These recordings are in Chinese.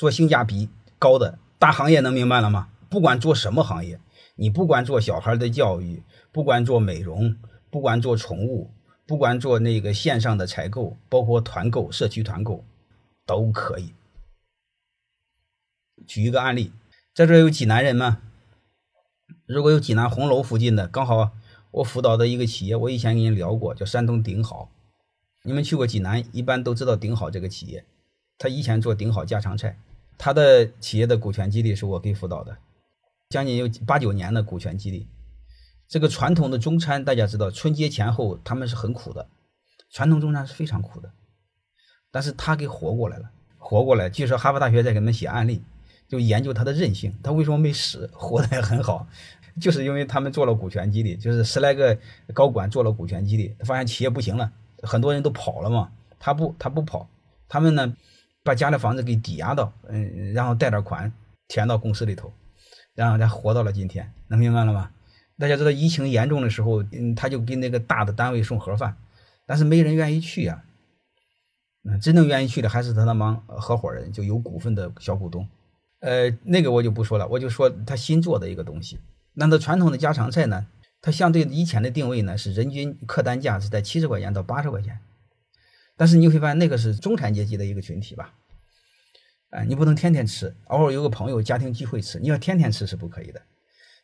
做性价比高的大行业，能明白了吗？不管做什么行业，你不管做小孩的教育，不管做美容，不管做宠物，不管做那个线上的采购，包括团购、社区团购，都可以。举一个案例，在这有济南人吗？如果有济南红楼附近的，刚好我辅导的一个企业，我以前跟你聊过，叫山东鼎好。你们去过济南，一般都知道鼎好这个企业。他以前做鼎好家常菜，他的企业的股权激励是我给辅导的。将近有八九年的股权激励，这个传统的中餐大家知道，春节前后他们是很苦的，传统中餐是非常苦的，但是他给活过来了，活过来。据说哈佛大学在给他们写案例，就研究他的韧性，他为什么没死，活得也很好，就是因为他们做了股权激励，就是十来个高管做了股权激励，发现企业不行了，很多人都跑了嘛，他不，他不跑，他们呢把家里房子给抵押到，嗯，然后贷点款填到公司里头。然后他活到了今天，能明白了吗？大家知道疫情严重的时候，嗯，他就给那个大的单位送盒饭，但是没人愿意去呀。嗯，真正愿意去的还是他那帮合伙人，就有股份的小股东。呃，那个我就不说了，我就说他新做的一个东西。那他传统的家常菜呢？它相对以前的定位呢是人均客单价是在七十块钱到八十块钱，但是你会发现那个是中产阶级的一个群体吧。哎，你不能天天吃，偶尔有个朋友家庭聚会吃。你要天天吃是不可以的，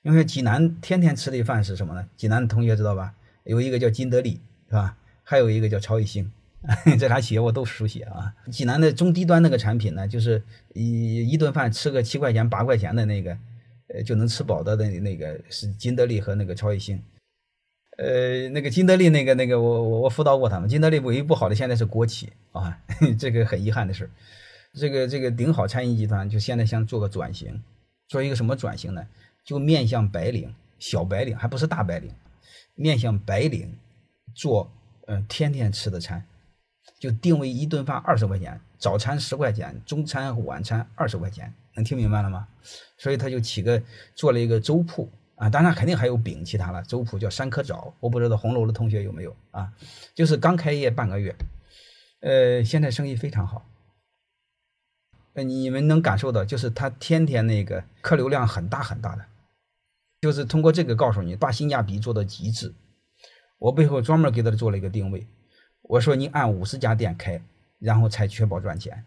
因为济南天天吃的饭是什么呢？济南的同学知道吧？有一个叫金德利，是吧？还有一个叫超一星，这俩企业我都熟悉啊。济南的中低端那个产品呢，就是一一顿饭吃个七块钱八块钱的那个，呃，就能吃饱的那那个是金德利和那个超一星。呃，那个金德利那个那个我我我辅导过他们，金德利唯一不好的现在是国企啊，这个很遗憾的事。这个这个鼎好餐饮集团就现在想做个转型，做一个什么转型呢？就面向白领、小白领，还不是大白领，面向白领做嗯天天吃的餐，就定位一顿饭二十块钱，早餐十块钱，中餐晚餐二十块钱，能听明白了吗？所以他就起个做了一个粥铺啊，当然肯定还有饼其他了，粥铺叫三颗枣，我不知道红楼的同学有没有啊？就是刚开业半个月，呃，现在生意非常好。你们能感受到，就是他天天那个客流量很大很大的，就是通过这个告诉你，把性价比做到极致。我背后专门给他做了一个定位，我说你按五十家店开，然后才确保赚钱。